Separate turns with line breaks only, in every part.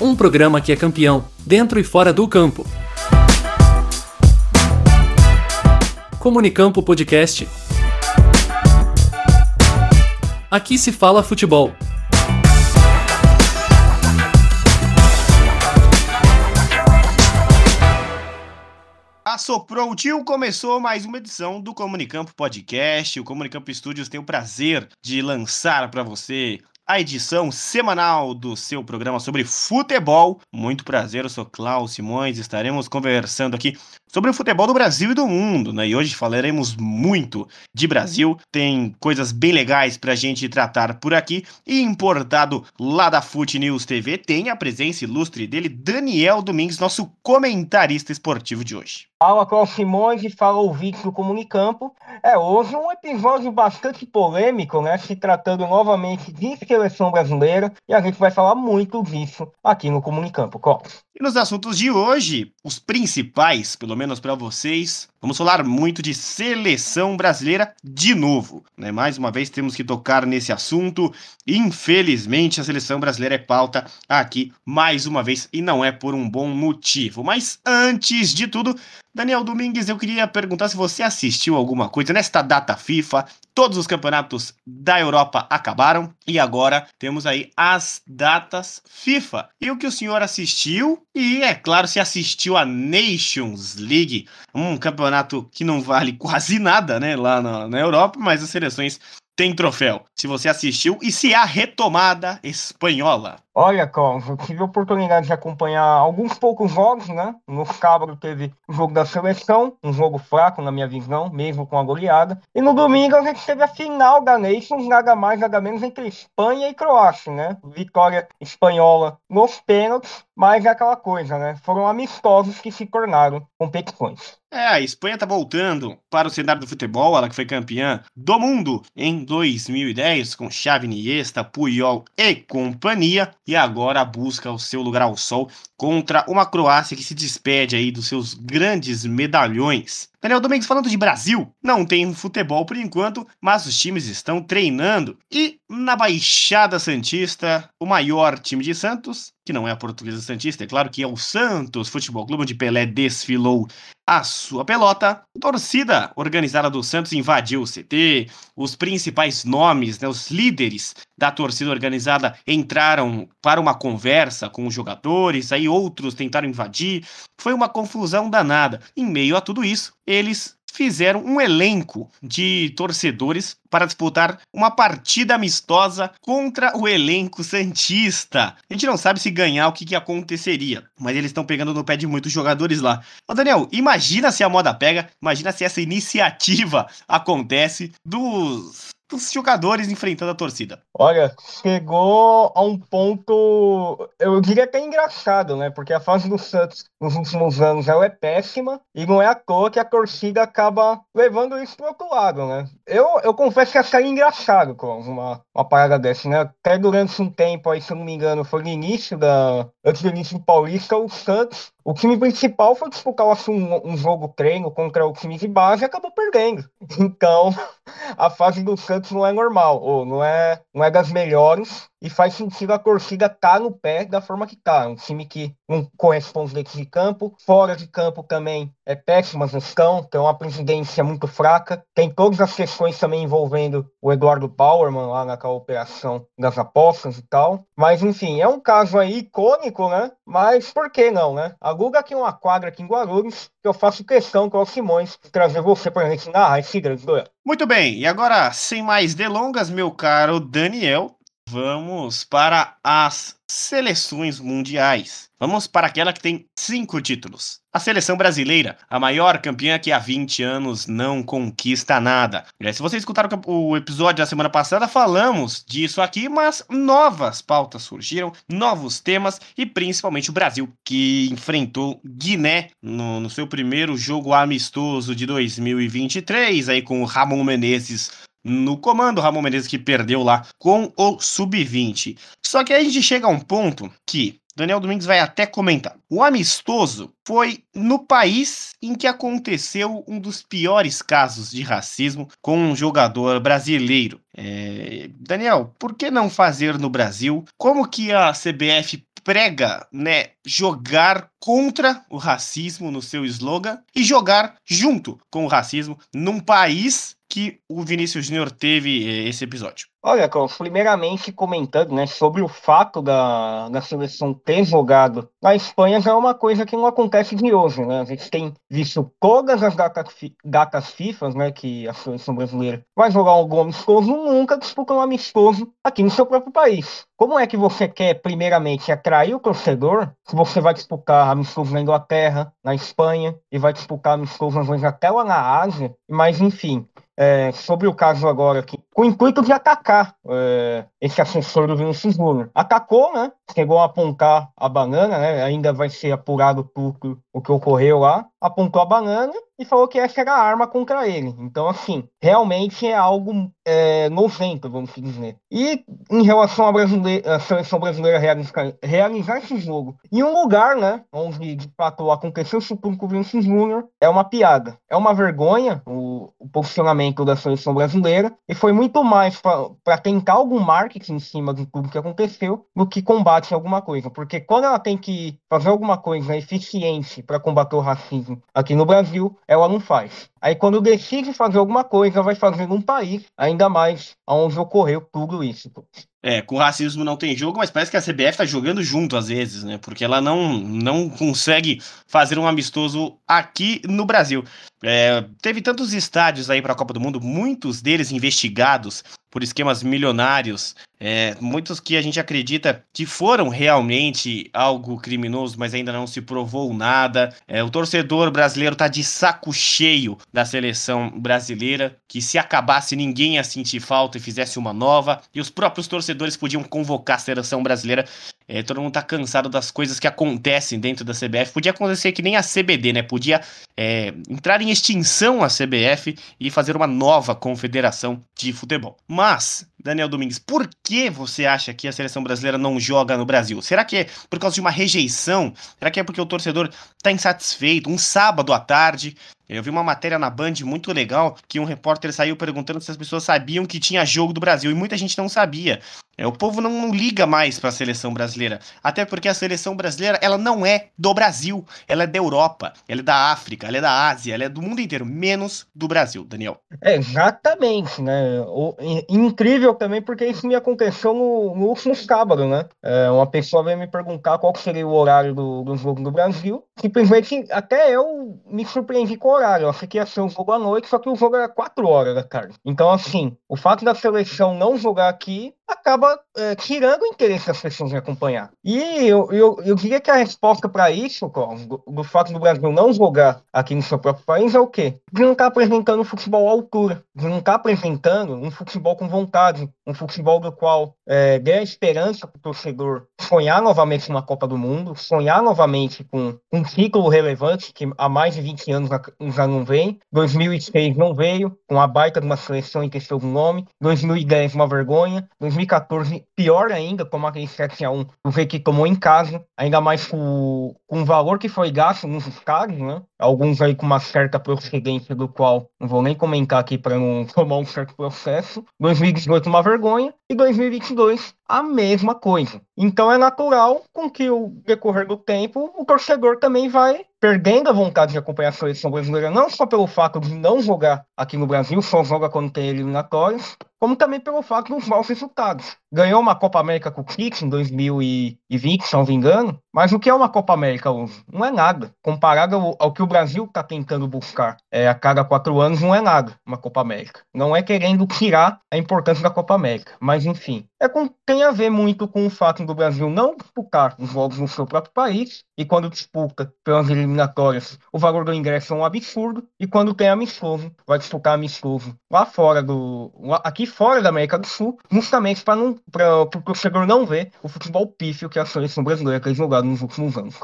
Um programa que é campeão, dentro e fora do campo. Comunicampo Podcast. Aqui se fala futebol.
Assoprou o tio, começou mais uma edição do Comunicampo Podcast. O Comunicampo Studios tem o prazer de lançar para você a edição semanal do seu programa sobre futebol. Muito prazer, eu sou Klaus Simões, estaremos conversando aqui sobre o futebol do Brasil e do mundo, né? E hoje falaremos muito de Brasil, tem coisas bem legais pra gente tratar por aqui. E importado lá da Fute News TV, tem a presença ilustre dele, Daniel Domingues, nosso comentarista esportivo de hoje.
Fala Cláudio Simões e fala ouvintes do Comunicampo. É, hoje um episódio bastante polêmico, né? Se tratando novamente de seleção brasileira. E a gente vai falar muito disso aqui no Comunicampo, Cláudio.
E nos assuntos de hoje, os principais, pelo menos para vocês, vamos falar muito de seleção brasileira de novo. Né? Mais uma vez temos que tocar nesse assunto. Infelizmente, a seleção brasileira é pauta aqui mais uma vez e não é por um bom motivo. Mas antes de tudo, Daniel Domingues, eu queria perguntar se você assistiu alguma coisa nesta data FIFA. Todos os campeonatos da Europa acabaram e agora temos aí as datas FIFA. E o que o senhor assistiu? E é claro, se assistiu a Nations League, um campeonato que não vale quase nada, né, lá na, na Europa, mas as seleções têm troféu. Se você assistiu e se há retomada espanhola.
Olha, eu tive a oportunidade de acompanhar alguns poucos jogos, né? No sábado teve o jogo da seleção, um jogo fraco na minha visão, mesmo com a goleada. E no domingo a gente teve a final da Nations, nada mais, nada menos entre Espanha e Croácia, né? Vitória espanhola nos pênaltis, mas é aquela coisa, né? Foram amistosos que se tornaram competições.
É, a Espanha tá voltando para o cenário do futebol, ela que foi campeã do mundo em 2010 com Xavi Iniesta, Puyol e companhia e agora busca o seu lugar ao sol contra uma Croácia que se despede aí dos seus grandes medalhões. Daniel Domingues falando de Brasil, não tem futebol por enquanto, mas os times estão treinando. E na Baixada Santista, o maior time de Santos, que não é a Portuguesa Santista, é claro que é o Santos Futebol Clube, onde Pelé desfilou a sua pelota. A torcida organizada do Santos invadiu o CT, os principais nomes, né, os líderes da torcida organizada entraram para uma conversa com os jogadores, aí outros tentaram invadir. Foi uma confusão danada. Em meio a tudo isso, eles fizeram um elenco de torcedores para disputar uma partida amistosa contra o elenco Santista. A gente não sabe se ganhar o que, que aconteceria, mas eles estão pegando no pé de muitos jogadores lá. Ô Daniel, imagina se a moda pega, imagina se essa iniciativa acontece dos dos jogadores enfrentando a torcida.
Olha, chegou a um ponto, eu diria até engraçado, né? Porque a fase do Santos nos últimos anos ela é péssima e não é à toa que a torcida acaba levando isso pro outro lado, né? Eu, eu confesso que achei engraçado com uma, uma parada dessa, né? Até durante um tempo aí, se eu não me engano, foi no início da. Antes do início do Paulista, o Santos o time principal foi disputar um, um, jogo treino contra o time de base e acabou perdendo. Então, a fase do Santos não é normal, ou não é, não é das melhores e faz sentido a torcida tá no pé da forma que tá. Um time que não corresponde dentro de campo, fora de campo também é péssima gestão, tem uma presidência muito fraca, tem todas as questões também envolvendo o Eduardo Bauerman lá naquela operação das apostas e tal. Mas enfim, é um caso aí icônico, né? Mas por que não, né? Aluga aqui uma quadra aqui em Guarulhos, que eu faço questão com o Simões trazer você para a gente narrar esse grande duelo.
Muito bem, e agora, sem mais delongas, meu caro Daniel, Vamos para as seleções mundiais. Vamos para aquela que tem cinco títulos. A seleção brasileira, a maior campeã que há 20 anos não conquista nada. Se vocês escutaram o episódio da semana passada, falamos disso aqui, mas novas pautas surgiram, novos temas e principalmente o Brasil, que enfrentou Guiné no, no seu primeiro jogo amistoso de 2023, aí com o Ramon Menezes no comando, Ramon Menezes que perdeu lá com o sub-20. Só que aí a gente chega a um ponto que Daniel Domingues vai até comentar. O amistoso foi no país em que aconteceu um dos piores casos de racismo com um jogador brasileiro. É... Daniel, por que não fazer no Brasil? Como que a CBF prega, né, jogar contra o racismo no seu slogan e jogar junto com o racismo num país que o Vinícius Júnior teve eh, esse episódio.
Olha, Carlos, primeiramente comentando né, sobre o fato da, da seleção ter jogado na Espanha já é uma coisa que não acontece de hoje. Né? A gente tem visto todas as datas, datas FIFA né, que a seleção brasileira vai jogar algum amistoso, nunca disputa um amistoso aqui no seu próprio país. Como é que você quer, primeiramente, atrair o torcedor se você vai disputar amistosos na Inglaterra, na Espanha, e vai disputar amistosos às vezes até lá na Ásia, mas enfim, é, sobre o caso agora aqui, com o intuito de atacar é, esse assessor do Vinícius Júnior. Atacou, né? Chegou a apontar a banana, né? Ainda vai ser apurado tudo o que ocorreu lá. Apontou a banana e falou que essa era a arma contra ele. Então, assim, realmente é algo é, vamos dizer. E em relação à, seleção brasileira realizar, realizar, esse jogo em um lugar, né, onde de fato aconteceu isso tudo com o Vinícius Júnior, é uma piada. É uma vergonha o, o posicionamento da seleção brasileira e foi muito mais para tentar algum marketing em cima tudo que aconteceu do que combate alguma coisa. Porque quando ela tem que fazer alguma coisa eficiente para combater o racismo aqui no Brasil, ela não faz. Aí quando decide fazer alguma coisa, vai fazer num país, ainda mais onde ocorreu tudo isso.
É, com racismo não tem jogo, mas parece que a CBF tá jogando junto às vezes, né? Porque ela não, não consegue fazer um amistoso aqui no Brasil. É, teve tantos estádios aí para a Copa do Mundo, muitos deles investigados por esquemas milionários, é, muitos que a gente acredita que foram realmente algo criminoso, mas ainda não se provou nada. É, o torcedor brasileiro tá de saco cheio da seleção brasileira, que se acabasse ninguém ia sentir falta e fizesse uma nova, e os próprios torcedores podiam convocar a seleção brasileira. É, todo mundo tá cansado das coisas que acontecem dentro da CBF. Podia acontecer que nem a CBD, né? Podia é, entrar em extinção a CBF e fazer uma nova confederação de futebol. Mas Daniel Domingues, por que você acha que a seleção brasileira não joga no Brasil? Será que é por causa de uma rejeição? Será que é porque o torcedor está insatisfeito? Um sábado à tarde, eu vi uma matéria na Band muito legal que um repórter saiu perguntando se as pessoas sabiam que tinha jogo do Brasil e muita gente não sabia. É, o povo não, não liga mais para a seleção brasileira, até porque a seleção brasileira ela não é do Brasil, ela é da Europa, ela é da África, ela é da Ásia, ela é do mundo inteiro, menos do Brasil, Daniel.
É, exatamente, né? O, incrível também porque isso me aconteceu no, no último sábado, né? É, uma pessoa veio me perguntar qual seria o horário do, do jogo do Brasil. Simplesmente, até eu me surpreendi com horário. Eu achei que ia ser um jogo à noite, só que o jogo era 4 horas tarde. Então, assim, o fato da seleção não jogar aqui acaba é, tirando o interesse das pessoas em acompanhar. E eu, eu, eu diria que a resposta para isso, do, do, fato do Brasil não jogar aqui no seu próprio país, é o quê? De não estar tá apresentando um futebol à altura, de não estar tá apresentando um futebol com vontade, um futebol do qual é, dê a esperança para o torcedor sonhar novamente numa Copa do Mundo, sonhar novamente com um ciclo relevante que há mais de 20 anos já não vem. 2006 não veio, com a baita de uma seleção em questão do nome. 2010 uma vergonha. 2014, pior ainda, como aquele 7x1 o que tomou em casa, ainda mais com, com o valor que foi gasto nos estádios, né? Alguns aí com uma certa procedência, do qual não vou nem comentar aqui para não tomar um certo processo. 2018, uma vergonha. E 2022, a mesma coisa. Então é natural com que o decorrer do tempo o torcedor também vai perdendo a vontade de acompanhar a seleção brasileira, não só pelo fato de não jogar aqui no Brasil, só joga quando tem eliminatórios, como também pelo fato dos maus resultados. Ganhou uma Copa América com o Kicks em 2020, se não me engano, mas o que é uma Copa América hoje? Não é nada. Comparado ao, ao que o Brasil está tentando buscar é, a cada quatro anos, não é nada uma Copa América. Não é querendo tirar a importância da Copa América, mas enfim. É com, tem a ver muito com o fato do Brasil não disputar os jogos no seu próprio país, e quando disputa pelas eliminatórias, o valor do ingresso é um absurdo, e quando tem amistoso, vai disputar amistoso lá fora do. Lá, aqui fora da América do Sul, justamente para o torcedor não ver o futebol pífio que a seleção brasileira tem jogado nos últimos anos,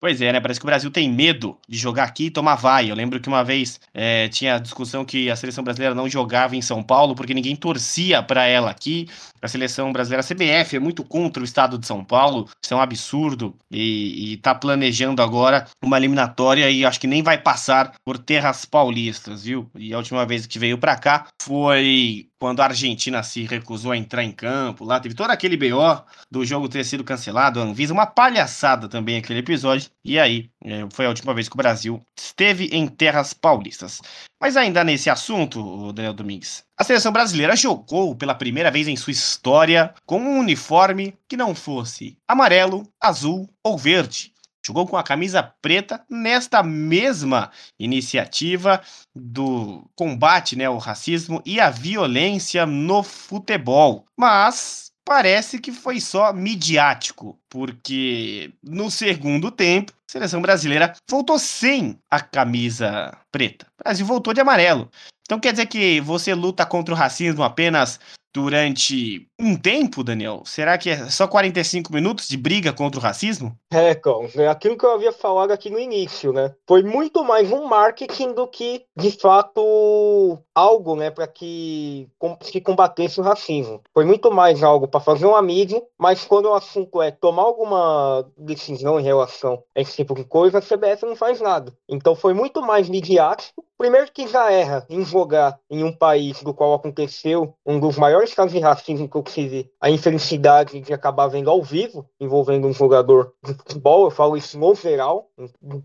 Pois é, né? Parece que o Brasil tem medo de jogar aqui e tomar vai. Eu lembro que uma vez é, tinha a discussão que a seleção brasileira não jogava em São Paulo porque ninguém torcia para ela aqui. A seleção brasileira, a CBF, é muito contra o estado de São Paulo. Isso é um absurdo. E, e tá planejando agora uma eliminatória e acho que nem vai passar por terras paulistas, viu? E a última vez que veio para cá foi quando a Argentina se recusou a entrar em campo, lá teve todo aquele BO do jogo ter sido cancelado, a Anvisa, uma palhaçada também aquele episódio, e aí é, foi a última vez que o Brasil esteve em terras paulistas. Mas ainda nesse assunto, Daniel Domingues, a seleção brasileira jogou pela primeira vez em sua história com um uniforme que não fosse amarelo, azul ou verde jogou com a camisa preta nesta mesma iniciativa do combate né, ao racismo e à violência no futebol. Mas parece que foi só midiático, porque no segundo tempo, a seleção brasileira voltou sem a camisa preta. O Brasil voltou de amarelo. Então quer dizer que você luta contra o racismo apenas durante um tempo, Daniel? Será que é só 45 minutos de briga contra o racismo?
É, Carlos, é aquilo que eu havia falado aqui no início, né? Foi muito mais um marketing do que, de fato, algo, né, para que se combatesse o racismo. Foi muito mais algo para fazer uma mídia, mas quando o assunto é tomar alguma decisão em relação a esse tipo de coisa, a CBF não faz nada. Então foi muito mais midiático Primeiro que já erra em jogar em um país do qual aconteceu um dos maiores casos de racismo que eu tive a infelicidade de acabar vendo ao vivo, envolvendo um jogador de futebol, eu falo isso no geral,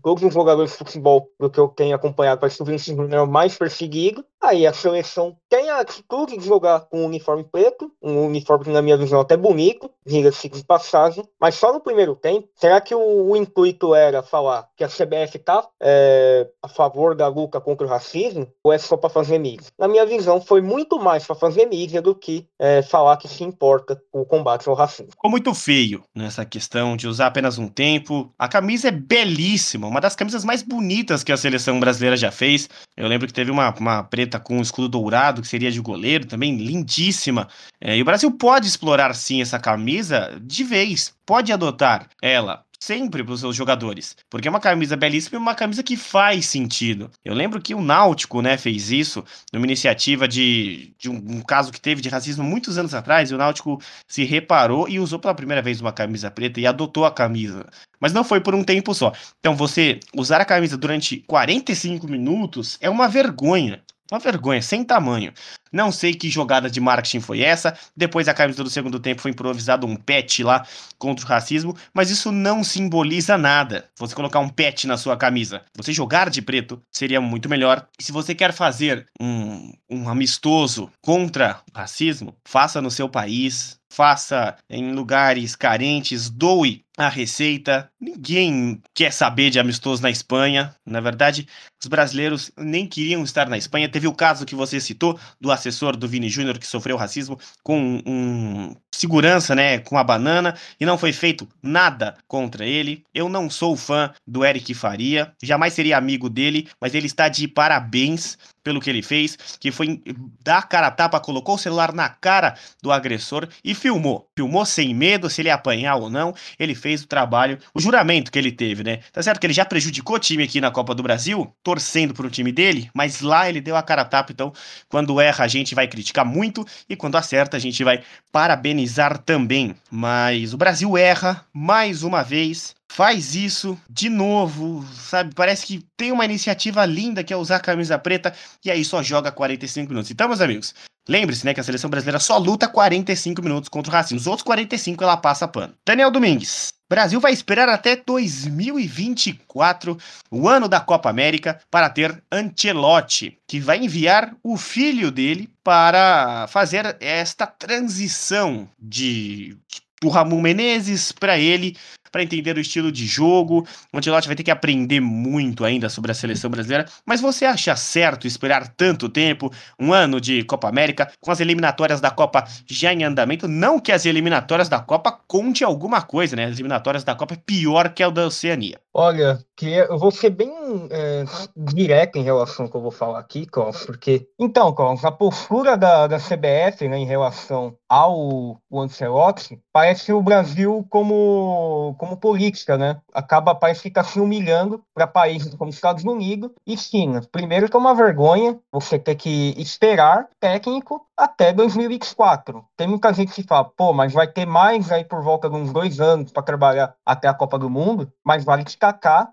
todos os jogadores de futebol do que eu tenho acompanhado, parece que o Vinícius Júnior é o mais perseguido. Aí a seleção tem a atitude de jogar com um uniforme preto, um uniforme que na minha visão até bonito, diga-se de passagem, mas só no primeiro tempo. Será que o, o intuito era falar que a CBF está é, a favor da luta contra o racismo ou é só para fazer mídia? Na minha visão, foi muito mais para fazer mídia do que é, falar que se importa com o combate ao racismo.
Ficou muito feio nessa questão de usar apenas um tempo. A camisa é belíssima, uma das camisas mais bonitas que a seleção brasileira já fez. Eu lembro que teve uma, uma preta com um escudo dourado, que seria de goleiro, também lindíssima. É, e o Brasil pode explorar sim essa camisa de vez, pode adotar ela sempre para os seus jogadores, porque é uma camisa belíssima e uma camisa que faz sentido. Eu lembro que o Náutico, né, fez isso numa iniciativa de, de um, um, caso que teve de racismo muitos anos atrás, e o Náutico se reparou e usou pela primeira vez uma camisa preta e adotou a camisa. Mas não foi por um tempo só. Então você usar a camisa durante 45 minutos é uma vergonha. Uma vergonha, sem tamanho. Não sei que jogada de marketing foi essa. Depois a camisa do segundo tempo foi improvisado um pet lá contra o racismo, mas isso não simboliza nada. Você colocar um pet na sua camisa, você jogar de preto seria muito melhor. E se você quer fazer um, um amistoso contra o racismo, faça no seu país, faça em lugares carentes, doe a receita. Ninguém quer saber de amistoso na Espanha. Na verdade, os brasileiros nem queriam estar na Espanha. Teve o caso que você citou do assessor do Vini Júnior que sofreu racismo com um segurança, né, com a banana e não foi feito nada contra ele. Eu não sou fã do Eric Faria, jamais seria amigo dele, mas ele está de parabéns pelo que ele fez, que foi dar cara a tapa, colocou o celular na cara do agressor e filmou. Filmou sem medo se ele ia apanhar ou não. Ele fez o trabalho, o juramento que ele teve, né? Tá certo que ele já prejudicou o time aqui na Copa do Brasil, torcendo pro time dele, mas lá ele deu a cara a tapa, então quando erra a gente vai criticar muito e quando acerta a gente vai parabenizar também. Mas o Brasil erra mais uma vez faz isso de novo, sabe? Parece que tem uma iniciativa linda que é usar a camisa preta e aí só joga 45 minutos. Então, meus amigos, lembre-se, né, que a seleção brasileira só luta 45 minutos contra o racismo. Os outros 45 ela passa pano. Daniel Domingues. Brasil vai esperar até 2024, o ano da Copa América, para ter Ancelotti, que vai enviar o filho dele para fazer esta transição de do Ramon Menezes para ele para entender o estilo de jogo. O Ancelotti vai ter que aprender muito ainda sobre a seleção brasileira. Mas você acha certo esperar tanto tempo, um ano de Copa América, com as eliminatórias da Copa já em andamento? Não que as eliminatórias da Copa conte alguma coisa, né? As eliminatórias da Copa é pior que a da Oceania.
Olha, que eu vou ser bem é, direto em relação ao que eu vou falar aqui, Klaus, porque. Então, Klaus, a postura da, da CBF né, em relação ao Ancelotti parece o Brasil como, como política, né? Acaba, parece que está se humilhando para países como Estados Unidos e China. Primeiro que é uma vergonha você ter que esperar técnico até 2024. Tem muita gente que fala, pô, mas vai ter mais aí por volta de uns dois anos para trabalhar até a Copa do Mundo, mas vale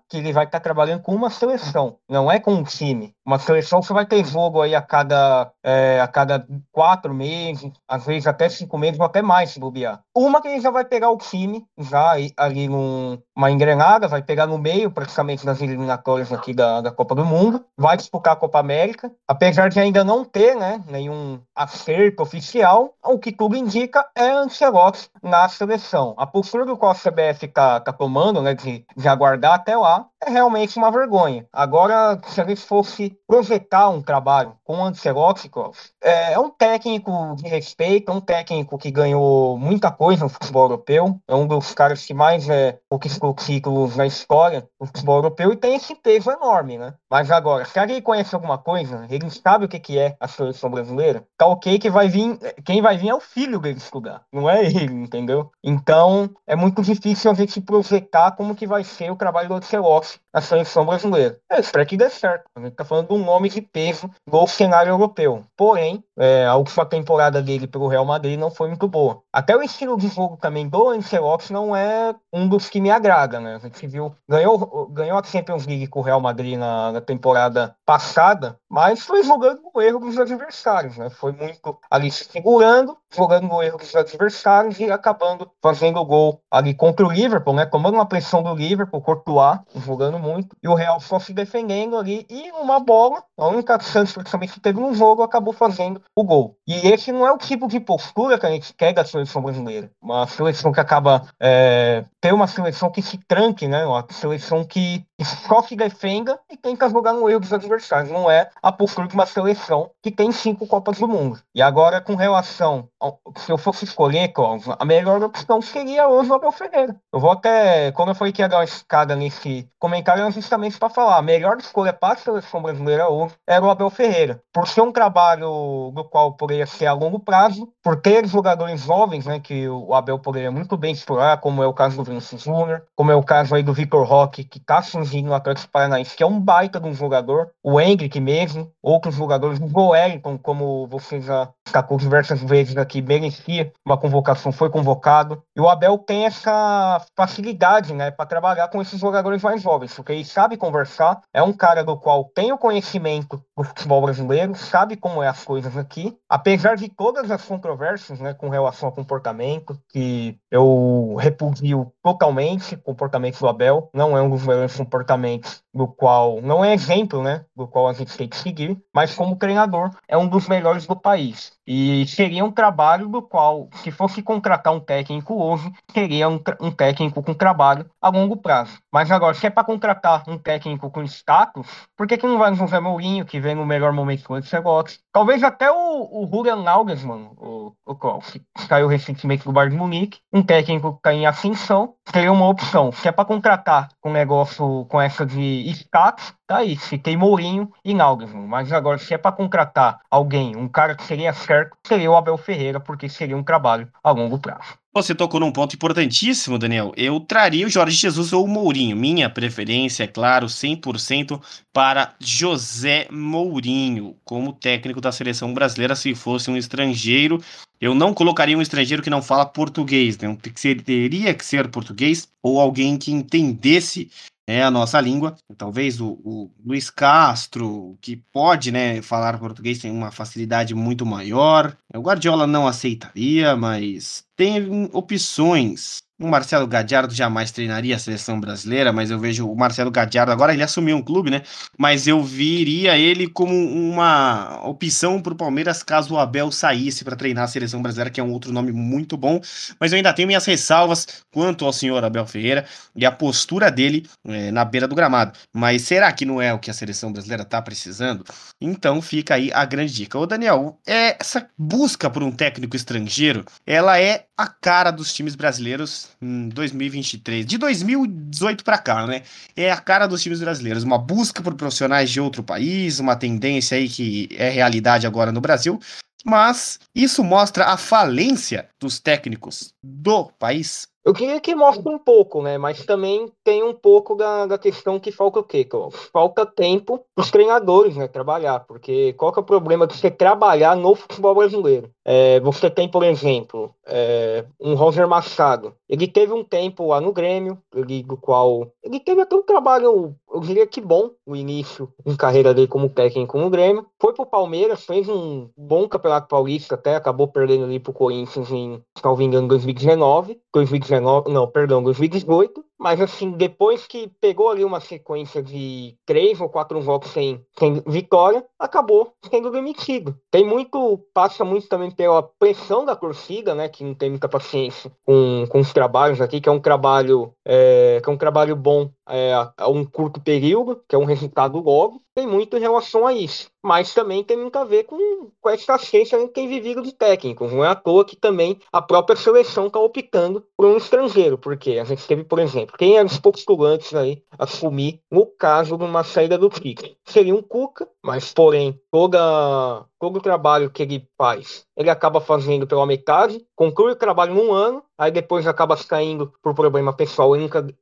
que ele vai estar tá trabalhando com uma seleção, não é com um time. Uma seleção você vai ter jogo aí a cada, é, a cada quatro meses, às vezes até cinco meses, ou até mais se bobear. Uma que ele já vai pegar o time, já ali numa engrenada, vai pegar no meio praticamente das eliminatórias aqui da, da Copa do Mundo, vai disputar a Copa América, apesar de ainda não ter né, nenhum acerto oficial, o que tudo indica é Ancelotti na seleção. A postura do qual a CBF está tá tomando, né, de, de aguardar até lá, é realmente uma vergonha. Agora, se gente fosse projetar um trabalho com o Ancelotti, é, é um técnico de respeito, é um técnico que ganhou muita coisa no futebol europeu, é um dos caras que mais é, conquistou títulos na história do futebol europeu e tem esse peso enorme, né? Mas agora, se alguém conhece alguma coisa, ele sabe o que, que é a seleção brasileira, tá ok que vai vir, quem vai vir é o filho dele estudar, não é ele, entendeu? Então, é muito difícil a gente projetar como que vai ser o trabalho do Ancelotti na seleção brasileira. Eu espero que dê certo. A gente tá falando de um nome de peso no cenário europeu. Porém, é, a última temporada dele pelo Real Madrid não foi muito boa. Até o estilo de jogo também do Ancelotti não é um dos que me agrada, né? A gente viu, ganhou, ganhou a Champions League com o Real Madrid na, na temporada passada, mas foi jogando no erro dos adversários, né? Foi muito ali se segurando, jogando no erro dos adversários e acabando fazendo o gol ali contra o Liverpool, né? Tomando uma pressão do Liverpool, Courtois, jogando muito, e o Real só se defendendo ali, e uma bola, a única chance praticamente que teve no jogo, acabou fazendo o gol. E esse não é o tipo de postura que a gente quer da seleção brasileira. Uma seleção que acaba é, ter uma seleção que se tranque, né? Uma seleção que só se defenda e tenta jogar no erro dos adversários. Não é a postura de uma seleção que tem cinco Copas do Mundo. E agora, com relação ao, se eu fosse escolher, Cláudio, a melhor opção seria o Abel Ferreira. Eu vou até, quando eu falei que ia dar uma escada nesse comentário, era justamente para falar, a melhor escolha para a seleção brasileira hoje era o Abel Ferreira. Por ser um trabalho do qual poderia ser a longo prazo, por ter jogadores jovens, né, que o Abel poderia muito bem explorar, como é o caso do Vinícius Júnior, como é o caso aí do Victor Roque, que está surgindo no Atlético Paranaense, que é um baita de um jogador, o Hendrick mesmo, outros jogadores, o Wellington, como você já destacou diversas vezes aqui, merecia uma convocação, foi convocado. E o Abel tem essa facilidade, né, para trabalhar com esses jogadores mais jovens, porque ele sabe conversar, é um cara do qual tem o conhecimento do futebol brasileiro, sabe como é as coisas aqui, apesar de todas as controvérsias, né, com relação ao comportamento, que eu repudio totalmente comportamento do Abel, não é um dos melhores comportamentos do qual, não é exemplo, né, do qual a gente tem que seguir, mas como treinador é um dos melhores do país. E seria um trabalho do qual, se fosse contratar um técnico hoje, seria um, um técnico com trabalho a longo prazo. Mas agora, se é para contratar um técnico com status, por que, que não vai no José Mourinho, que vem no melhor momento com esse negócio? Talvez até o, o Julian Nagelsmann, o, o, que caiu recentemente do Bayern de Munique, um técnico que está em ascensão, seria uma opção. Se é para contratar um negócio com essa de status, tá aí, citei Mourinho e Nagelsmann. Mas agora, se é para contratar alguém, um cara que seria certo, seria o Abel Ferreira, porque seria um trabalho a longo prazo.
Você tocou num ponto importantíssimo, Daniel. Eu traria o Jorge Jesus ou o Mourinho. Minha preferência, é claro, 100% para José Mourinho, como técnico da seleção brasileira, se fosse um estrangeiro. Eu não colocaria um estrangeiro que não fala português, né? teria que ser português ou alguém que entendesse é a nossa língua. Talvez o, o, Luiz Castro, que pode né, falar português, tem uma facilidade muito maior. O Guardiola não aceitaria, mas tem opções o Marcelo Gadiardo jamais treinaria a seleção brasileira, mas eu vejo o Marcelo Gadiardo agora ele assumiu um clube, né? Mas eu viria ele como uma opção para o Palmeiras caso o Abel saísse para treinar a seleção brasileira, que é um outro nome muito bom. Mas eu ainda tenho minhas ressalvas quanto ao senhor Abel Ferreira e a postura dele é, na beira do gramado. Mas será que não é o que a seleção brasileira está precisando? Então fica aí a grande dica. Ô Daniel, essa busca por um técnico estrangeiro, ela é a cara dos times brasileiros em 2023, de 2018 para cá, né? É a cara dos times brasileiros, uma busca por profissionais de outro país, uma tendência aí que é realidade agora no Brasil, mas isso mostra a falência dos técnicos do país.
Eu queria que mostre um pouco, né? Mas também tem um pouco da, da questão que falta o quê? Falta tempo para os treinadores né, trabalhar. Porque qual que é o problema de você trabalhar no futebol brasileiro? É, você tem, por exemplo, é, um Roger Machado. Ele teve um tempo lá no Grêmio, ele, do qual. Ele teve até um trabalho eu diria que bom o início em carreira dele como técnico no Grêmio. Foi pro Palmeiras, fez um bom campeonato paulista até, acabou perdendo ali pro Corinthians em, salvo engano, 2019. 2019, não, perdão, 2018. Mas assim, depois que pegou ali uma sequência de três ou quatro jogos sem, sem vitória, acabou sendo demitido. Tem muito, passa muito também pela pressão da torcida, né? Que não tem muita paciência com, com os trabalhos aqui, que é um trabalho, é, que é um trabalho bom é, a um curto período, que é um resultado logo, tem muito em relação a isso. Mas também tem muito a ver com, com a escassez que tem vivido de técnicos. Não é à toa que também a própria seleção está optando por um estrangeiro, porque a gente teve, por exemplo, quem eram os postulantes aí a assumir no caso de uma saída do Tite? Seria um Cuca, mas porém toda todo o trabalho que ele faz, ele acaba fazendo pela metade, conclui o trabalho num ano, aí depois acaba caindo por problema pessoal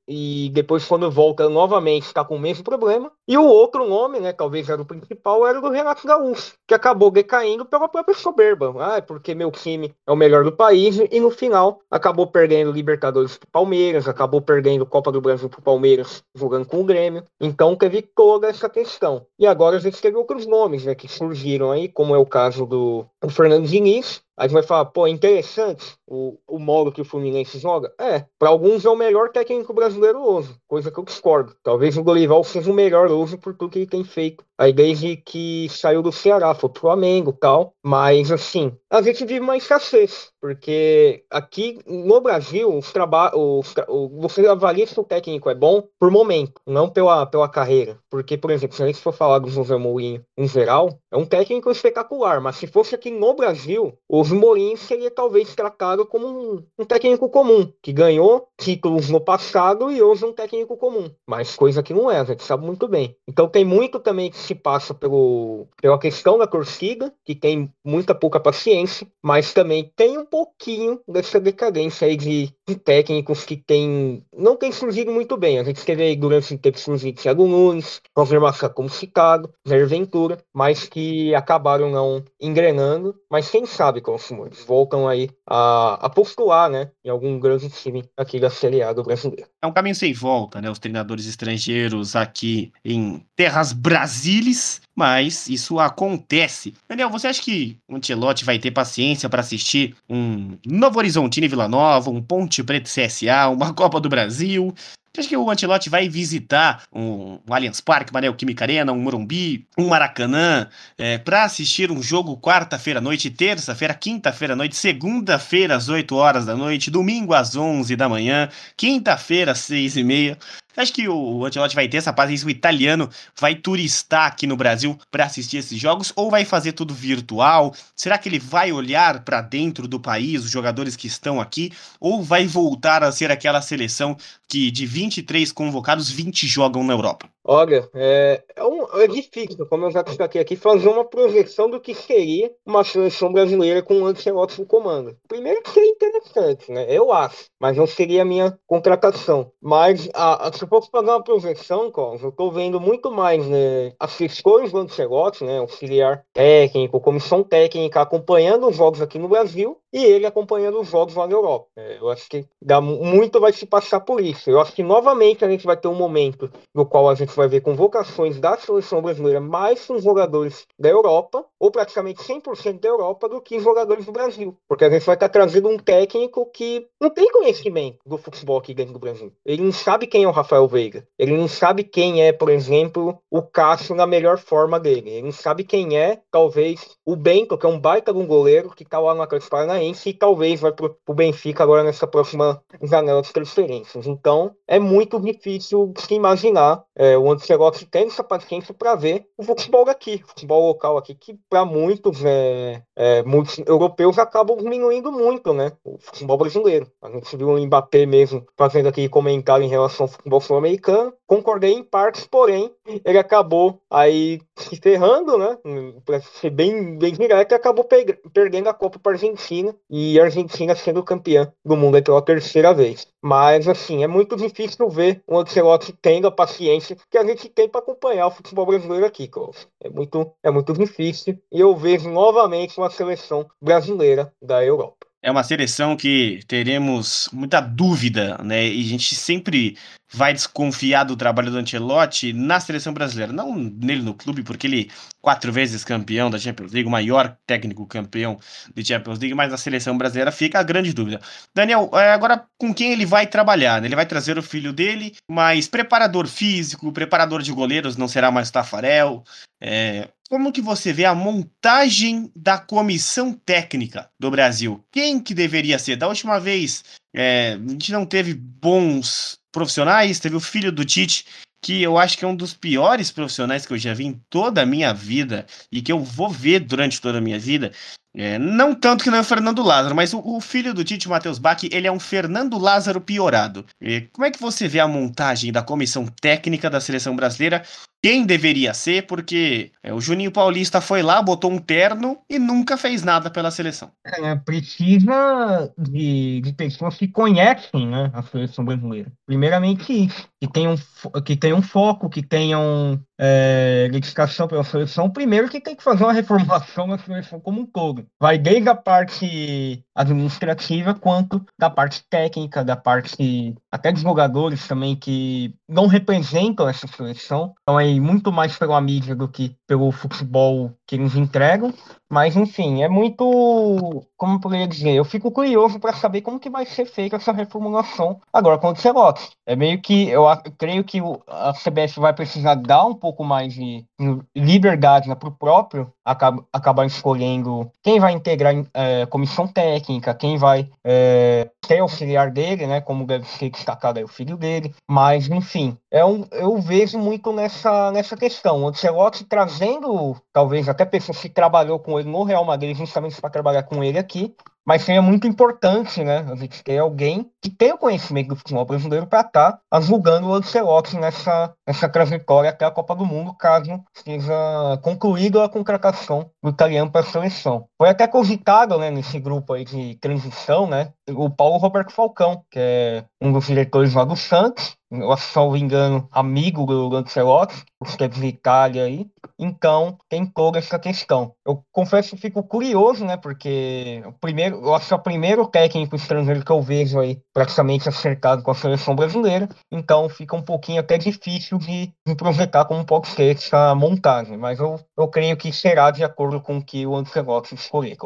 e depois quando volta novamente está com o mesmo problema. E o outro nome, né, talvez era o principal, era o do Renato Gaúcho, que acabou decaindo pela própria soberba. Ah, é porque meu time é o melhor do país e no final acabou perdendo Libertadores pro Palmeiras, acabou perdendo Copa do Brasil pro Palmeiras jogando com o Grêmio. Então teve toda essa questão. E agora a gente teve outros nomes, né, que surgiram aí, como é o caso do Fernando Diniz, Aí você vai falar, pô, interessante o, o modo que o Fluminense joga. É, para alguns é o melhor técnico brasileiro hoje, coisa que eu discordo. Talvez o Dorival seja o melhor hoje por tudo que ele tem feito. Aí desde que saiu do Ceará, foi pro Flamengo tal. Mas assim, a gente vive uma escassez, porque aqui no Brasil, os trabalhos, você avalia se o técnico é bom por momento, não pela, pela carreira. Porque, por exemplo, se a gente for falar do José Mourinho em geral, é um técnico espetacular, mas se fosse aqui no Brasil, os Mourinho seria talvez tratado como um, um, técnico comum, que ganhou títulos no passado e hoje é um técnico comum. Mas coisa que não é, a gente sabe muito bem. Então tem muito também que se passa pelo, pela questão da torcida, que tem muita pouca paciência, mas também tem um pouquinho dessa decadência aí de, de técnicos que tem, não tem surgido muito bem. A gente teve aí durante o tempo surgido Thiago Nunes, confirmação como citado, Jair Ventura, mas que acabaram não engrenando, mas quem sabe com eles voltam aí a, a postular, né, em algum grande time aqui da Série A do brasileiro.
É um caminho sem volta, né, os treinadores estrangeiros aqui em terras brasileiras, mas isso acontece. Daniel, você acha que o Ancelotti vai ter paciência para assistir um Novo Horizontino e Vila Nova, um Ponte Preta CSA, uma Copa do Brasil? Acha que o Antilote vai visitar um, um Allianz Parque, uma Neoquímica Arena, um Morumbi, um Maracanã, é, para assistir um jogo quarta-feira à noite, terça-feira, quinta-feira à noite, segunda-feira às 8 horas da noite, domingo às 11 da manhã, quinta-feira às 6 e meia? Acho que o Ancelotti vai ter essa paciência, o italiano vai turistar aqui no Brasil para assistir esses jogos ou vai fazer tudo virtual? Será que ele vai olhar para dentro do país, os jogadores que estão aqui, ou vai voltar a ser aquela seleção que de 23 convocados, 20 jogam na Europa?
Olha, é, é, um, é, difícil, como eu já destaquei aqui, fazer uma projeção do que seria uma seleção brasileira com o Ancelotti no comando. Primeiro que seria interessante, né? Eu acho, mas não seria a minha contratação. Mas a, a, se eu fosse fazer uma projeção, Carlos, eu estou vendo muito mais né, as escolhas do Ancelotti, né, auxiliar técnico, comissão técnica, acompanhando os jogos aqui no Brasil e ele acompanhando os jogos lá na Europa. É, eu acho que dá, muito vai se passar por isso. Eu acho que novamente a gente vai ter um momento no qual a gente vai ver convocações da seleção brasileira mais com jogadores da Europa, ou praticamente 100% da Europa, do que jogadores do Brasil. Porque a gente vai estar trazendo um técnico que não tem conhecimento do futebol aqui dentro do Brasil. Ele não sabe quem é o Rafael Veiga. Ele não sabe quem é, por exemplo, o Cássio na melhor forma dele. Ele não sabe quem é, talvez, o Bento, que é um baita de um goleiro que está lá no Atlético Paranaense Paranaense e talvez vai para o Benfica agora nessa próxima janela de transferências. Então é muito difícil se imaginar é, o Ancelotti tendo essa paciência para ver o futebol daqui, o futebol local aqui, que para muitos, é, é, muitos europeus acabam diminuindo muito, né? O futebol brasileiro. A gente viu o Mbappé mesmo fazendo aqui comentário em relação ao futebol sul-americano. Concordei em partes, porém, ele acabou aí se ferrando, né? Para ser bem, bem direto, acabou perdendo a Copa para a Argentina e a Argentina sendo campeã do mundo pela terceira vez. Mas, assim, é muito difícil ver o Ancelotti tendo a paciência que a gente tem para acompanhar o futebol brasileiro aqui, Klaus. É muito, é muito difícil. E eu vejo novamente uma seleção brasileira da Europa.
É uma seleção que teremos muita dúvida, né? E a gente sempre vai desconfiar do trabalho do Ancelotti na seleção brasileira. Não nele no clube, porque ele quatro vezes campeão da Champions League, o maior técnico campeão de Champions League, mas na seleção brasileira fica a grande dúvida. Daniel, é, agora com quem ele vai trabalhar? Né? Ele vai trazer o filho dele, mas preparador físico, preparador de goleiros não será mais Tafarel. É, como que você vê a montagem da comissão técnica do Brasil? Quem que deveria ser? Da última vez, é, a gente não teve bons profissionais, teve o filho do Tite, que eu acho que é um dos piores profissionais que eu já vi em toda a minha vida e que eu vou ver durante toda a minha vida. É, não tanto que não é o Fernando Lázaro, mas o, o filho do Tite, Matheus Bach, ele é um Fernando Lázaro piorado. E como é que você vê a montagem da comissão técnica da seleção brasileira? Quem deveria ser? Porque é, o Juninho Paulista foi lá, botou um terno e nunca fez nada pela seleção.
É, precisa de, de pessoas que conhecem né, a seleção brasileira. Primeiramente que tenham, que tenham foco, que tenham é, dedicação pela seleção. Primeiro que tem que fazer uma reformulação da seleção como um todo vai desde a parte administrativa quanto da parte técnica, da parte até dos jogadores também que não representam essa seleção. Então é muito mais pela mídia do que pelo futebol que eles entregam. Mas enfim, é muito, como eu poderia dizer, eu fico curioso para saber como que vai ser feita essa reformulação agora com o Celote. É meio que eu, eu creio que a CBF vai precisar dar um pouco mais de liberdade né, para o próprio acabar, acabar escolhendo quem vai integrar é, comissão técnica, quem vai é, ser auxiliar dele, né, como deve ser destacado aí o filho dele. Mas enfim, é um, eu vejo muito nessa nessa questão. O Ancelotti trazendo talvez até pessoas que trabalhou com ele no Real Madrid justamente para trabalhar com ele aqui, mas seria muito importante, né, a gente ter alguém que tenha o conhecimento do futebol brasileiro para estar tá ajudando o Ancelotti nessa, nessa trajetória até a Copa do Mundo, caso seja concluída a contratação do italiano para a seleção. Foi até cogitado, né, nesse grupo aí de transição, né, o Paulo Roberto Falcão, que é um dos diretores lá do Santos, se não me engano, amigo do Lancelotti, os que é de Itália aí. Então, tem toda essa questão. Eu confesso que fico curioso, né? Porque o primeiro, eu acho que é o primeiro técnico estrangeiro que eu vejo aí praticamente acertado com a seleção brasileira. Então, fica um pouquinho até difícil de, de projetar como pode ser essa montagem. Mas eu, eu creio que será de acordo com o que o Ancelotti escolher.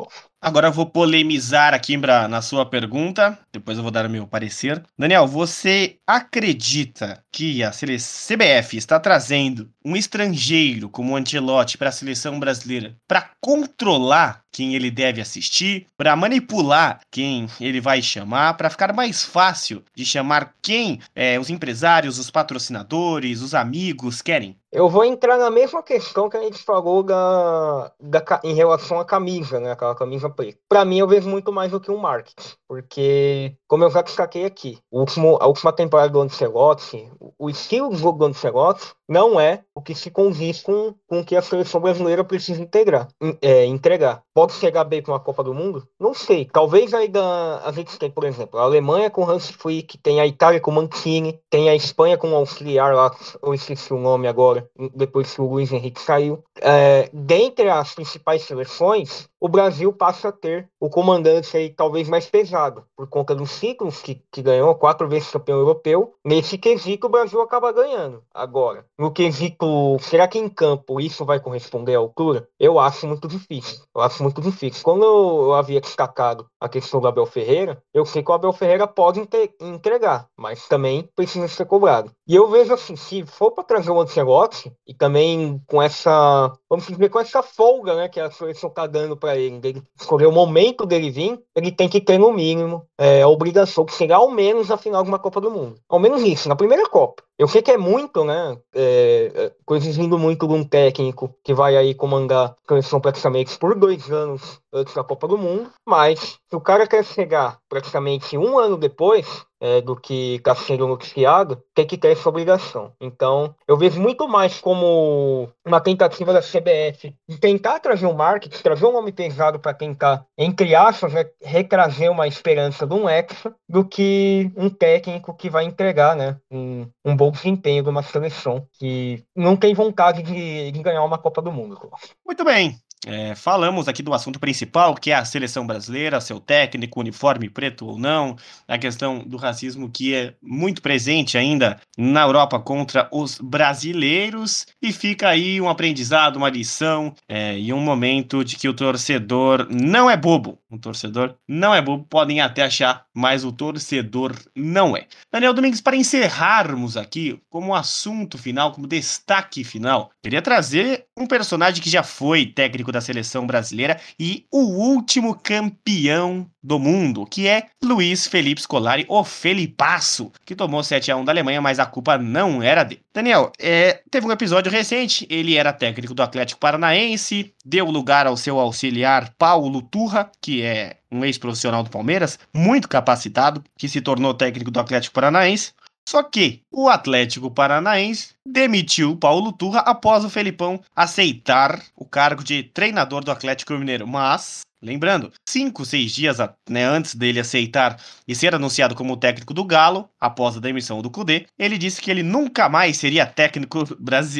Agora eu vou polemizar aqui pra, na sua pergunta, depois eu vou dar o meu parecer. Daniel, você acredita que a CBF está trazendo um estrangeiro como o Ancelotti para a seleção brasileira para controlar quem ele deve assistir, para manipular quem ele vai chamar, para ficar mais fácil de chamar quem é, os empresários, os patrocinadores, os amigos querem?
Eu vou entrar na mesma questão que a gente falou da, da, em relação à camisa, né? Aquela camisa preta. Para mim, eu vejo muito mais do que um marketing. Porque, como eu já destaquei aqui, último, a última temporada do Ancelotti, o estilo de jogo do Ancelotti não é o que se condiz com, com o que a seleção brasileira precisa integrar, é, entregar. Pode chegar bem para uma Copa do Mundo? Não sei. Talvez ainda a gente tem, por exemplo, a Alemanha com Hans Flick, tem a Itália com Mancini, tem a Espanha com o auxiliar lá, eu esqueci o nome agora, depois que o Luiz Henrique saiu. É, dentre as principais seleções, o Brasil passa a ter o comandante aí talvez mais pesado, por conta dos ciclos que, que ganhou, quatro vezes campeão europeu. Nesse quesito, o Brasil acaba ganhando. Agora, no quesito, será que em campo isso vai corresponder à altura? Eu acho muito difícil. Eu acho muito difícil. Quando eu, havia destacado a questão do Abel Ferreira, eu sei que o Abel Ferreira pode entregar, mas também precisa ser cobrado. E eu vejo assim, se for para trazer o Ancelotti, e também com essa, vamos dizer, com essa folga né, que a seleção está dando para ele, escolher o momento dele vir, ele tem que ter no mínimo é, a obrigação de chegar ao menos na final de uma Copa do Mundo. Ao menos isso, na primeira Copa. Eu sei que é muito, né? É, é coisas vindo muito de um técnico que vai aí comandar a seleção praticamente por dois anos antes da Copa do Mundo, mas se o cara quer chegar praticamente um ano depois, é, do que está sendo noticiado, tem que ter essa obrigação. Então, eu vejo muito mais como uma tentativa da CBF de tentar trazer um marketing, trazer um nome pesado para tentar, entre aspas, né, retrazer uma esperança de um Hexa, do que um técnico que vai entregar né, um, um bom desempenho de uma seleção que não tem vontade de, de ganhar uma Copa do Mundo.
Muito bem. É, falamos aqui do assunto principal, que é a seleção brasileira, seu técnico, uniforme preto ou não, a questão do racismo que é muito presente ainda na Europa contra os brasileiros, e fica aí um aprendizado, uma lição é, e um momento de que o torcedor não é bobo. O torcedor não é bobo, podem até achar, mas o torcedor não é. Daniel Domingues, para encerrarmos aqui, como assunto final, como destaque final, queria trazer um personagem que já foi técnico da seleção brasileira e o último campeão do mundo, que é Luiz Felipe Scolari, o Felipasso, que tomou 7 a 1 da Alemanha, mas a culpa não era dele. Daniel, é, teve um episódio recente, ele era técnico do Atlético Paranaense, deu lugar ao seu auxiliar Paulo Turra, que é um ex-profissional do Palmeiras, muito capacitado, que se tornou técnico do Atlético Paranaense. Só que o Atlético Paranaense demitiu Paulo Turra após o Felipão aceitar o cargo de treinador do Atlético Mineiro. Mas Lembrando, cinco, seis dias né, antes dele aceitar e ser anunciado como técnico do Galo, após a demissão do Cudê, ele disse que ele nunca mais seria técnico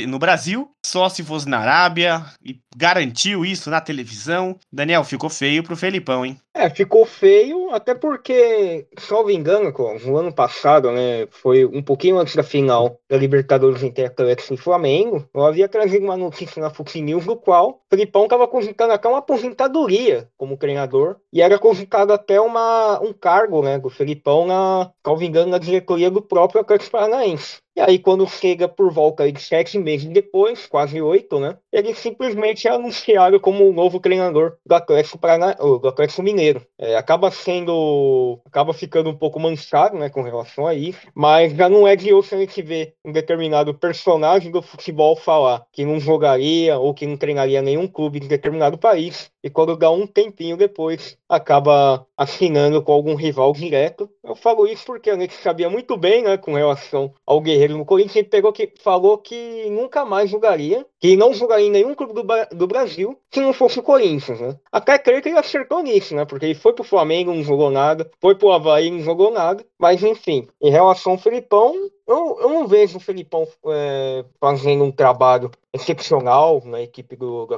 no Brasil, só se fosse na Arábia, e garantiu isso na televisão. Daniel, ficou feio pro Felipão, hein?
É, ficou feio, até porque, salvo engano, no ano passado, né, foi um pouquinho antes da final da Libertadores entre Atlético e Flamengo, eu havia trazido uma notícia na Fox News no qual o Felipão estava cogitando até uma aposentadoria como treinador, e era cogitado até uma, um cargo, né, do Felipão, na, salvo engano, na diretoria do próprio Atlético Paranaense. E aí, quando chega por volta de sete meses depois, quase oito, né? Ele simplesmente é anunciado como o novo treinador do Atlético, Parana... do Atlético Mineiro. É, acaba sendo. acaba ficando um pouco manchado, né, com relação a isso. Mas já não é de hoje a gente ver um determinado personagem do futebol falar que não jogaria ou que não treinaria nenhum clube de determinado país. E quando dá um tempinho depois, acaba assinando com algum rival direto. Eu falo isso porque a gente sabia muito bem, né, com relação ao Guerreiro no Corinthians, ele pegou que, falou que nunca mais jogaria, que não jogaria em nenhum clube do, do Brasil se não fosse o Corinthians, né? Até creio que ele acertou nisso, né? Porque ele foi pro Flamengo, não jogou nada, foi pro Havaí, não jogou nada, mas enfim, em relação ao Felipão, eu, eu não vejo o Felipão é, fazendo um trabalho excepcional na equipe do, do,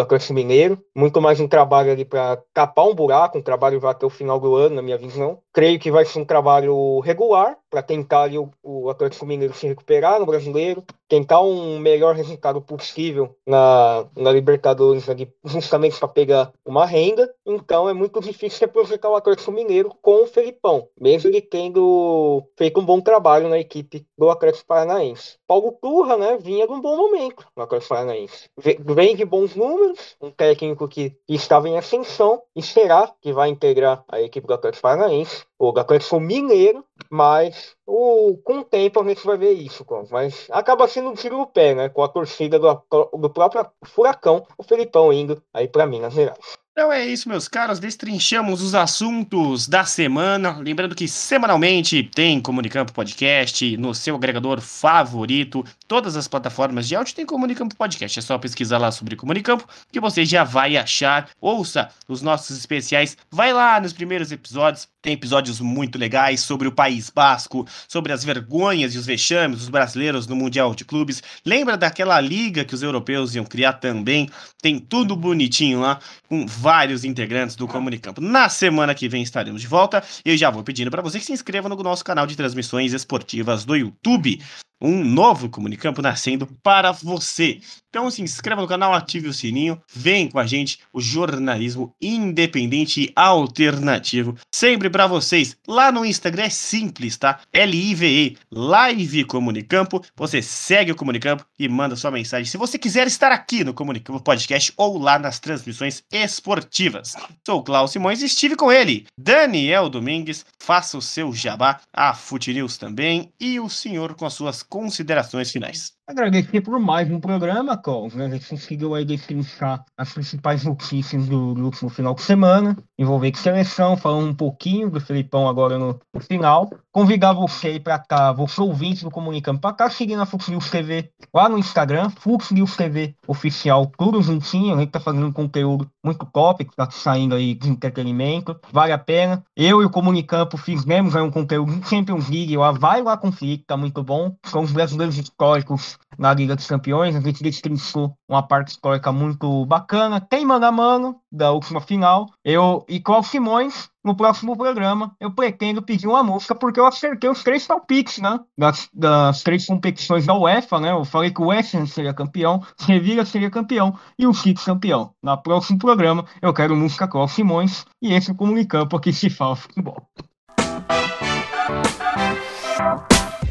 Atlético Mineiro, muito mais um trabalho ali para tapar um buraco, um trabalho vai até o final do ano, na minha visão. Creio que vai ser um trabalho regular para tentar ali, o, o Atlético Mineiro se recuperar no brasileiro, tentar um melhor resultado possível na, na Libertadores, ali, justamente para pegar uma renda. Então é muito difícil representar o Atlético Mineiro com o Felipão, mesmo ele tendo feito um bom trabalho na equipe do Atlético Paranaense. Paulo Turra, né, vinha de um bom momento no Atlético Paranaense. Vem de bons números, um técnico que estava em ascensão e será que vai integrar a equipe do Atlético Paranaense, ou do Atlético Mineiro, mas o, com o tempo a gente vai ver isso, mas acaba sendo um tiro no pé, né, com a torcida do, do próprio Furacão, o Felipão indo aí para Minas Gerais.
Então é isso, meus caros. Destrinchamos os assuntos da semana. Lembrando que semanalmente tem Comunicampo Podcast no seu agregador favorito. Todas as plataformas de áudio tem Comunicampo Podcast. É só pesquisar lá sobre Comunicampo que você já vai achar. Ouça os nossos especiais. Vai lá nos primeiros episódios. Tem episódios muito legais sobre o País Basco, sobre as vergonhas e os vexames dos brasileiros no Mundial de Clubes. Lembra daquela liga que os europeus iam criar também? Tem tudo bonitinho lá, com vários integrantes do Comunicampo. Na semana que vem estaremos de volta. Eu já vou pedindo para você que se inscreva no nosso canal de transmissões esportivas do YouTube um novo Comunicampo nascendo para você. Então se inscreva no canal, ative o sininho, vem com a gente o jornalismo independente e alternativo, sempre para vocês. Lá no Instagram é simples, tá? L-I-V-E, Live Comunicampo. Você segue o Comunicampo e manda sua mensagem. Se você quiser estar aqui no Comunicampo Podcast ou lá nas transmissões esportivas. Sou o Klaus Simões e estive com ele, Daniel Domingues. Faça o seu jabá, a Fute News também e o senhor com as suas considerações finais.
Agradecer por mais um programa, Cols. Né? A gente conseguiu aí destrinchar as principais notícias do, do, último final de semana, envolver com seleção, falando um pouquinho do Felipão agora no, no final. Convidar você aí para cá, você ouvinte do Comunicando, para cá seguindo a Fux News TV lá no Instagram, Fux News TV Oficial, tudo juntinho. A gente tá fazendo um conteúdo muito top, que tá saindo aí de entretenimento, vale a pena. Eu e o Comunicampo fizemos aí um conteúdo sempre um vídeo lá, vai lá conferir, que tá muito bom. São os brasileiros históricos na Liga dos Campeões. A gente destrinchou uma parte histórica muito bacana. Tem mano a mano da última final. Eu e Cláudio Simões, no próximo programa, eu pretendo pedir uma música porque eu acertei os três palpites, né? Das, das três competições da UEFA, né? Eu falei que o Essen seria campeão, Sevilla seria campeão e o City campeão. No próximo programa, eu quero música Cláudio Simões e esse é o Comunicampo aqui se fala futebol.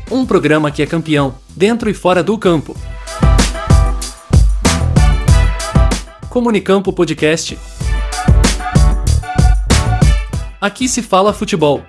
Um programa que é campeão, dentro e fora do campo. Comunicampo Podcast. Aqui se fala futebol.